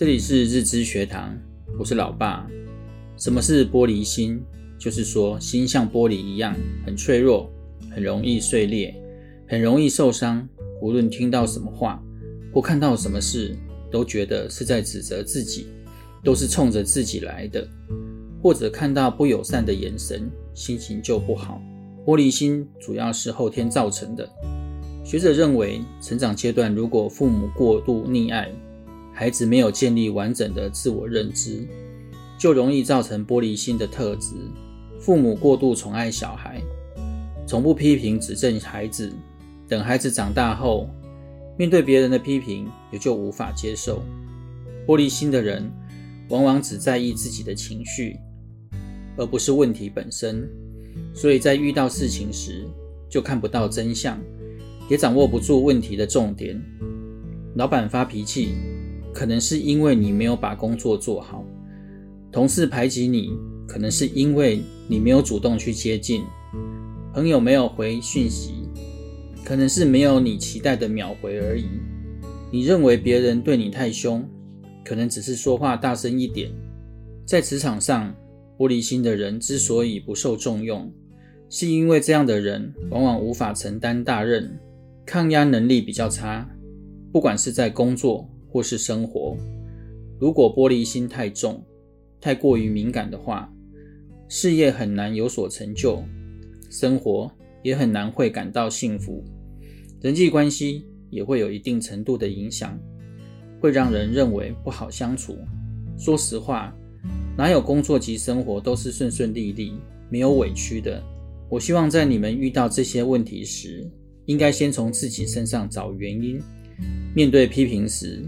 这里是日知学堂，我是老爸。什么是玻璃心？就是说，心像玻璃一样，很脆弱，很容易碎裂，很容易受伤。无论听到什么话，或看到什么事，都觉得是在指责自己，都是冲着自己来的。或者看到不友善的眼神，心情就不好。玻璃心主要是后天造成的。学者认为，成长阶段如果父母过度溺爱，孩子没有建立完整的自我认知，就容易造成玻璃心的特质。父母过度宠爱小孩，从不批评指正孩子，等孩子长大后，面对别人的批评也就无法接受。玻璃心的人往往只在意自己的情绪，而不是问题本身，所以在遇到事情时就看不到真相，也掌握不住问题的重点。老板发脾气，可能是因为你没有把工作做好，同事排挤你，可能是因为你没有主动去接近，朋友没有回讯息，可能是没有你期待的秒回而已。你认为别人对你太凶，可能只是说话大声一点。在职场上，玻璃心的人之所以不受重用，是因为这样的人往往无法承担大任，抗压能力比较差，不管是在工作，或是生活，如果玻璃心太重、太过于敏感的话，事业很难有所成就，生活也很难会感到幸福，人际关系也会有一定程度的影响，会让人认为不好相处。说实话，哪有工作及生活都是顺顺利利、没有委屈的？我希望在你们遇到这些问题时，应该先从自己身上找原因，面对批评时，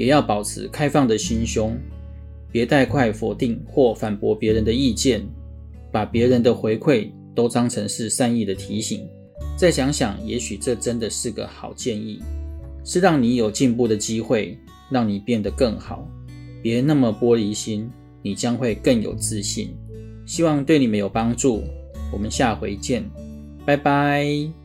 也要保持开放的心胸，别太快否定或反驳别人的意见，把别人的回馈都当成是善意的提醒。再想想，也许这真的是个好建议，是让你有进步的机会，让你变得更好。别那么玻璃心，你将会更有自信。希望对你们有帮助。我们下回见，拜拜。